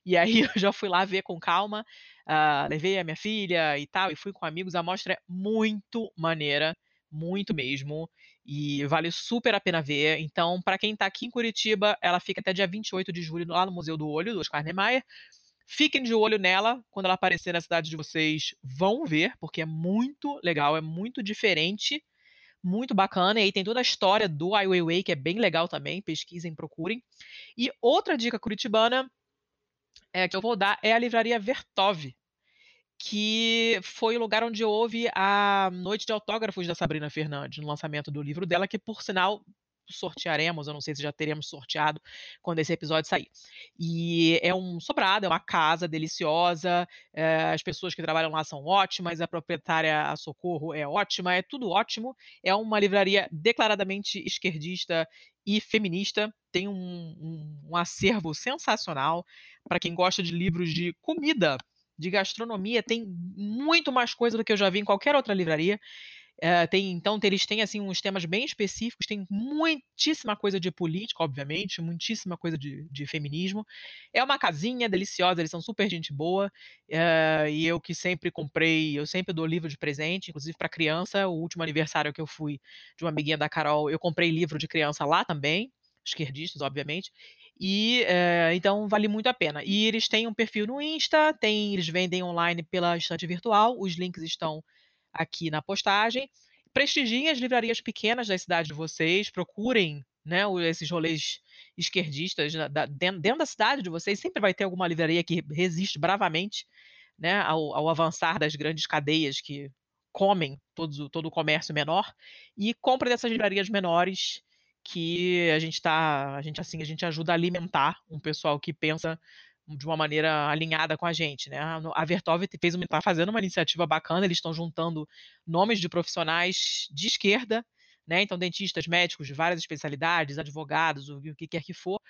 E aí eu já fui lá ver com calma, uh, levei a minha filha e tal, e fui com amigos. A mostra é muito maneira, muito mesmo, e vale super a pena ver. Então, para quem está aqui em Curitiba, ela fica até dia 28 de julho lá no Museu do Olho, do Oscar Niemeyer. Fiquem de olho nela, quando ela aparecer na cidade de vocês, vão ver, porque é muito legal, é muito diferente, muito bacana. E aí tem toda a história do Ai Weiwei, que é bem legal também, pesquisem, procurem. E outra dica curitibana é, que eu vou dar é a livraria Vertov, que foi o lugar onde houve a noite de autógrafos da Sabrina Fernandes, no lançamento do livro dela, que por sinal sortearemos, eu não sei se já teremos sorteado quando esse episódio sair. E é um sobrado, é uma casa deliciosa, é, as pessoas que trabalham lá são ótimas, a proprietária, a Socorro, é ótima, é tudo ótimo. É uma livraria declaradamente esquerdista e feminista, tem um, um, um acervo sensacional para quem gosta de livros de comida, de gastronomia, tem muito mais coisa do que eu já vi em qualquer outra livraria. Uh, tem, então, eles têm assim uns temas bem específicos, tem muitíssima coisa de política, obviamente, muitíssima coisa de, de feminismo. É uma casinha deliciosa, eles são super gente boa. Uh, e eu que sempre comprei, eu sempre dou livro de presente, inclusive para criança. O último aniversário que eu fui de uma amiguinha da Carol, eu comprei livro de criança lá também, esquerdistas, obviamente. E uh, então vale muito a pena. E eles têm um perfil no Insta, tem, eles vendem online pela estante virtual, os links estão aqui na postagem. Prestigiem as livrarias pequenas da cidade de vocês, procurem né, esses rolês esquerdistas da, dentro, dentro, da cidade de vocês. Sempre vai ter alguma livraria que resiste bravamente né, ao, ao avançar das grandes cadeias que comem todo, todo o comércio menor. E compre dessas livrarias menores que a gente tá, a gente assim, a gente ajuda a alimentar um pessoal que pensa de uma maneira alinhada com a gente, né? A Vertov fez uma, tá fazendo uma iniciativa bacana, eles estão juntando nomes de profissionais de esquerda, né? Então, dentistas, médicos de várias especialidades, advogados, o que quer que for,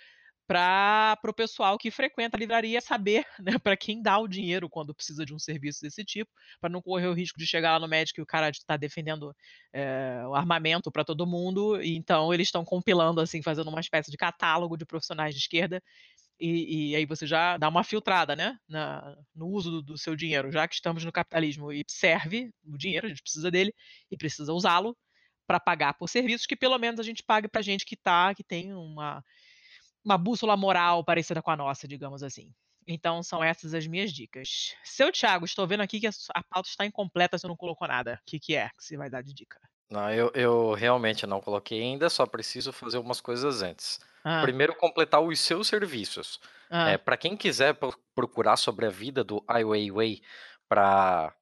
para o pessoal que frequenta a livraria saber né, para quem dá o dinheiro quando precisa de um serviço desse tipo, para não correr o risco de chegar lá no médico e o cara está defendendo é, o armamento para todo mundo. E, então, eles estão compilando, assim, fazendo uma espécie de catálogo de profissionais de esquerda e, e, aí você já dá uma filtrada, né, na, no uso do, do, seu dinheiro, já que estamos no capitalismo e serve o dinheiro, a gente precisa dele e precisa usá-lo para pagar por serviços que pelo menos a gente pague para gente que tá, que tem uma, uma bússola moral parecida com a nossa, digamos assim. Então são essas as minhas dicas. Seu Thiago, estou vendo aqui que a, a pauta está incompleta, você não colocou nada. O que, que é que você vai dar de dica? Não, eu, eu realmente não coloquei ainda, só preciso fazer umas coisas antes. Ah. Primeiro, completar os seus serviços. Ah. É, para quem quiser procurar sobre a vida do Ai Weiwei para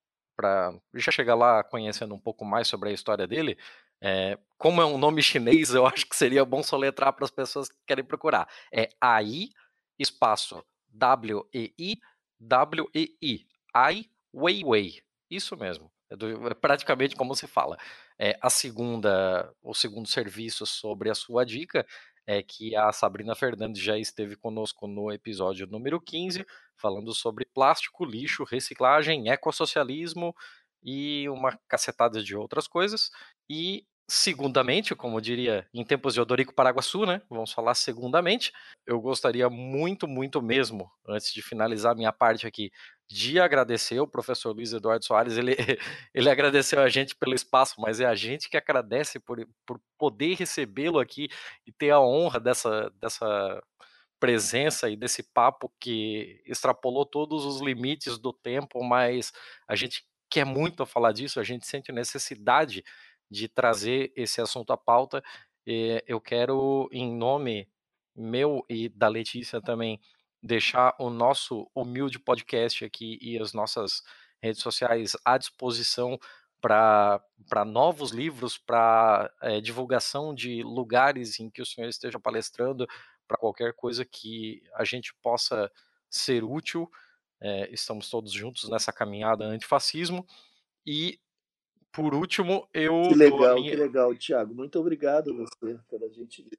já chegar lá conhecendo um pouco mais sobre a história dele, é, como é um nome chinês, eu acho que seria bom soletrar para as pessoas que querem procurar. É Ai espaço W E I W E I Ai Weiwei. Isso mesmo. É, do, é praticamente como se fala. É, a segunda, o segundo serviço sobre a sua dica é que a Sabrina Fernandes já esteve conosco no episódio número 15, falando sobre plástico, lixo, reciclagem, ecossocialismo e uma cacetada de outras coisas. E segundamente, como diria em tempos de Odorico Paraguaçu, né? Vamos falar segundamente. Eu gostaria muito, muito mesmo, antes de finalizar minha parte aqui, de agradecer o professor Luiz Eduardo Soares. Ele, ele agradeceu a gente pelo espaço, mas é a gente que agradece por, por poder recebê-lo aqui e ter a honra dessa, dessa presença e desse papo que extrapolou todos os limites do tempo, mas a gente quer muito falar disso, a gente sente necessidade de trazer esse assunto à pauta. Eu quero, em nome meu e da Letícia também, deixar o nosso humilde podcast aqui e as nossas redes sociais à disposição para novos livros, para é, divulgação de lugares em que o senhor esteja palestrando, para qualquer coisa que a gente possa ser útil. É, estamos todos juntos nessa caminhada antifascismo. E, por último, eu. Que legal, minha... que legal, Tiago. Muito obrigado a você pela gentileza.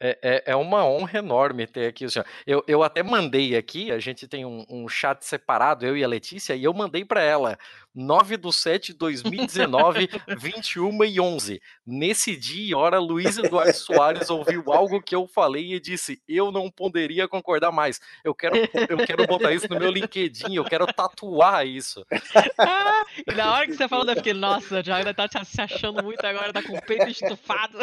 É, é, é, uma honra enorme ter aqui o senhor. Eu, eu até mandei aqui, a gente tem um, um chat separado, eu e a Letícia, e eu mandei para ela 9 de 7 de 2019, 21 e 11. Nesse dia e hora, Luiz Eduardo Soares ouviu algo que eu falei e disse: Eu não poderia concordar mais. Eu quero, eu quero botar isso no meu LinkedIn, eu quero tatuar isso. Ah, e na hora que você falou, eu fiquei, nossa, já ainda tá se achando muito agora, tá com o peito estufado.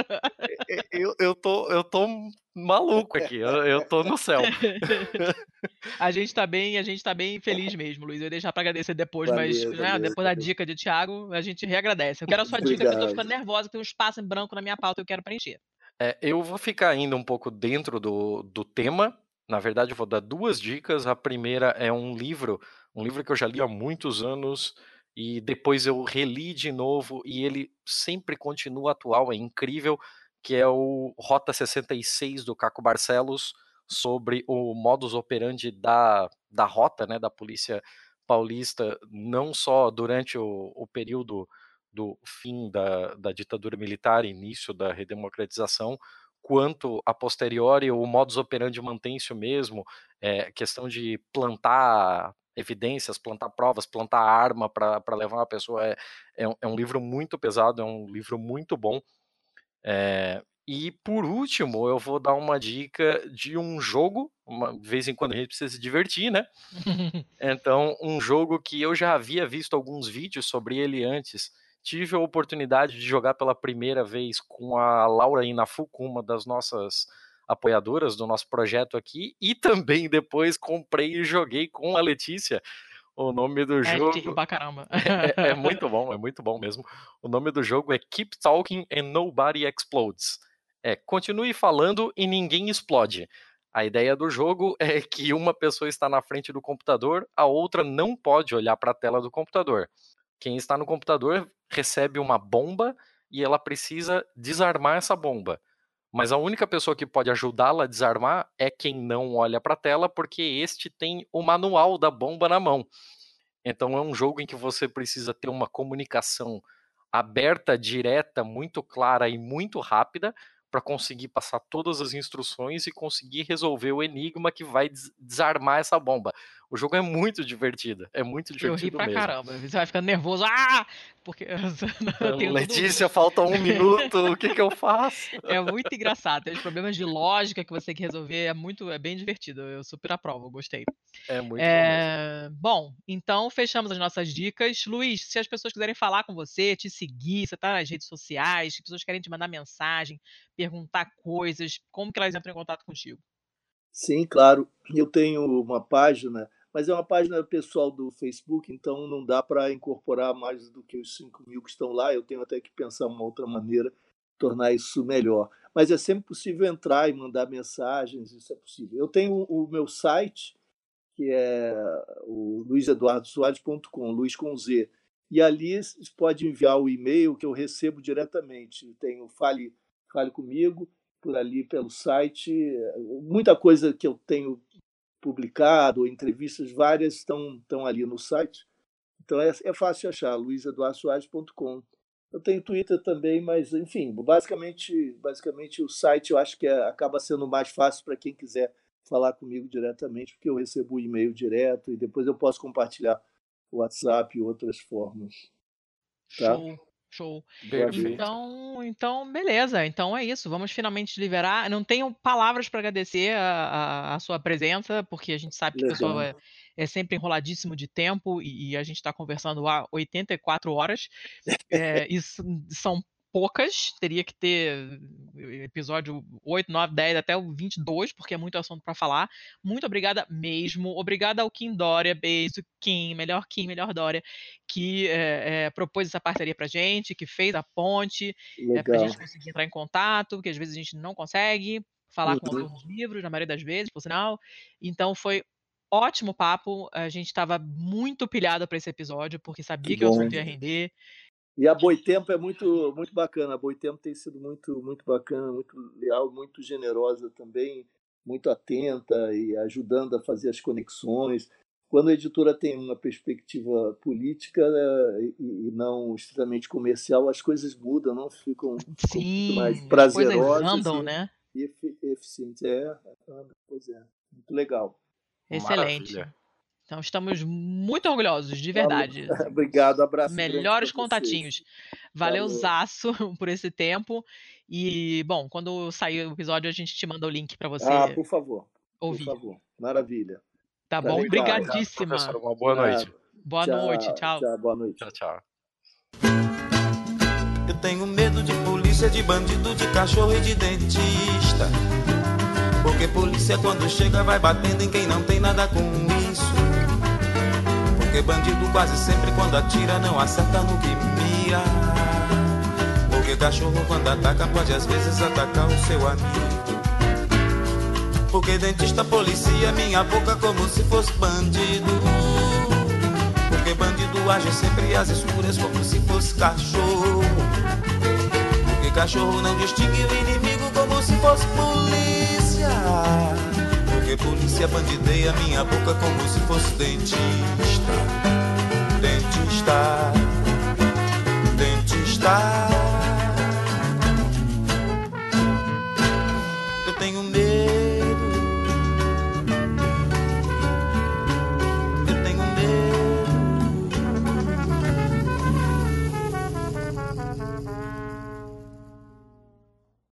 Eu, eu, tô, eu tô maluco aqui, eu, eu tô no céu. a gente tá bem, a gente tá bem feliz mesmo, Luiz. Eu ia deixar pra agradecer depois, valeu, mas valeu, né, depois da dica de Thiago, a gente reagradece. Eu quero a sua Obrigado. dica, porque eu tô ficando nervosa, tem um espaço em branco na minha pauta que eu quero preencher. É, eu vou ficar ainda um pouco dentro do, do tema. Na verdade, eu vou dar duas dicas. A primeira é um livro, um livro que eu já li há muitos anos e depois eu reli de novo e ele sempre continua atual, é incrível que é o Rota 66 do Caco Barcelos, sobre o modus operandi da, da rota, né, da polícia paulista, não só durante o, o período do fim da, da ditadura militar, início da redemocratização, quanto a posteriori o modus operandi mantém-se o mesmo, é, questão de plantar evidências, plantar provas, plantar arma para levar uma pessoa, é, é, é um livro muito pesado, é um livro muito bom, é, e por último, eu vou dar uma dica de um jogo. Uma de vez em quando a gente precisa se divertir, né? então, um jogo que eu já havia visto alguns vídeos sobre ele antes. Tive a oportunidade de jogar pela primeira vez com a Laura Inafuku, uma das nossas apoiadoras do nosso projeto aqui, e também depois comprei e joguei com a Letícia. O nome do é, jogo. Pra caramba. é, é, é muito bom, é muito bom mesmo. O nome do jogo é Keep Talking and Nobody Explodes. É, continue falando e ninguém explode. A ideia do jogo é que uma pessoa está na frente do computador, a outra não pode olhar para a tela do computador. Quem está no computador recebe uma bomba e ela precisa desarmar essa bomba. Mas a única pessoa que pode ajudá-la a desarmar é quem não olha para a tela, porque este tem o manual da bomba na mão. Então é um jogo em que você precisa ter uma comunicação aberta, direta, muito clara e muito rápida para conseguir passar todas as instruções e conseguir resolver o enigma que vai desarmar essa bomba. O jogo é muito divertido, é muito divertido Eu ri pra mesmo. caramba, você vai ficando nervoso, ah! Porque Letícia, tudo... falta um minuto, o que que eu faço? É muito engraçado, tem os problemas de lógica que você tem que resolver, é muito, é bem divertido, eu super aprovo, gostei. É muito é... bom, bom, então fechamos as nossas dicas. Luiz, se as pessoas quiserem falar com você, te seguir, você tá nas redes sociais, as pessoas querem te mandar mensagem, perguntar coisas, como que elas entram em contato contigo? Sim, claro. Eu tenho uma página mas é uma página pessoal do Facebook, então não dá para incorporar mais do que os 5 mil que estão lá. Eu tenho até que pensar uma outra maneira tornar isso melhor. Mas é sempre possível entrar e mandar mensagens, isso é possível. Eu tenho o meu site, que é o luizeduardosoares.com, Luiz com Z. E ali pode enviar o e-mail que eu recebo diretamente. Tenho Fale, Fale Comigo, por ali pelo site. Muita coisa que eu tenho publicado, entrevistas várias estão, estão ali no site. Então é, é fácil achar, luizeduarsoares.com. Eu tenho Twitter também, mas enfim, basicamente, basicamente o site eu acho que é, acaba sendo mais fácil para quem quiser falar comigo diretamente, porque eu recebo o e-mail direto e depois eu posso compartilhar o WhatsApp e outras formas. Tá? Show. Show. Então, então, beleza. Então é isso. Vamos finalmente liberar. Não tenho palavras para agradecer a, a, a, sua presença, porque a gente sabe que o pessoal é, é, sempre enroladíssimo de tempo e, e a gente está conversando há 84 horas. É, isso são poucas, teria que ter eh, episódio 8, 9, 10 até o 22, porque é muito assunto para falar. Muito obrigada mesmo. Obrigada ao Kim Dória, beijo, Kim, melhor Kim, melhor Dória, que é, é, propôs essa parceria pra gente, que fez a ponte, é, pra gente conseguir entrar em contato, porque às vezes a gente não consegue falar uhum. com alguns livros, na maioria das vezes, por sinal. Então foi ótimo papo. A gente estava muito pilhado para esse episódio, porque sabia que, que o assunto ia render. E a Boitempo é muito, muito bacana. A Boitempo tem sido muito, muito bacana, muito leal, muito generosa também, muito atenta e ajudando a fazer as conexões. Quando a editora tem uma perspectiva política né, e não estritamente comercial, as coisas mudam, não ficam, Sim, mais prazerosas. As coisas andam, e, né? eficientes. É, pois é, muito legal. Excelente. Maravilha. Então estamos muito orgulhosos, de verdade. Obrigado, abraço. Melhores contatinhos. Valeu, Valeu, Zaço, por esse tempo. E, bom, quando sair o episódio, a gente te manda o link para você. Ah, por favor. Ouvir. Por favor. Maravilha. Tá bom, obrigadíssima. Uma boa noite. Boa tchau, noite, tchau. Tchau, boa noite. Tchau, tchau. Eu tenho medo de polícia, de bandido, de cachorro e de dentista. Porque polícia quando chega vai batendo em quem não tem nada com isso. Porque bandido quase sempre quando atira não acerta no que mira. Porque cachorro quando ataca pode às vezes atacar o seu amigo. Porque dentista policia minha boca como se fosse bandido. Porque bandido age sempre às escuras como se fosse cachorro. Porque cachorro não distingue o inimigo como se fosse polícia polícia bandideia minha boca como se fosse dentista. Dentista, dentista.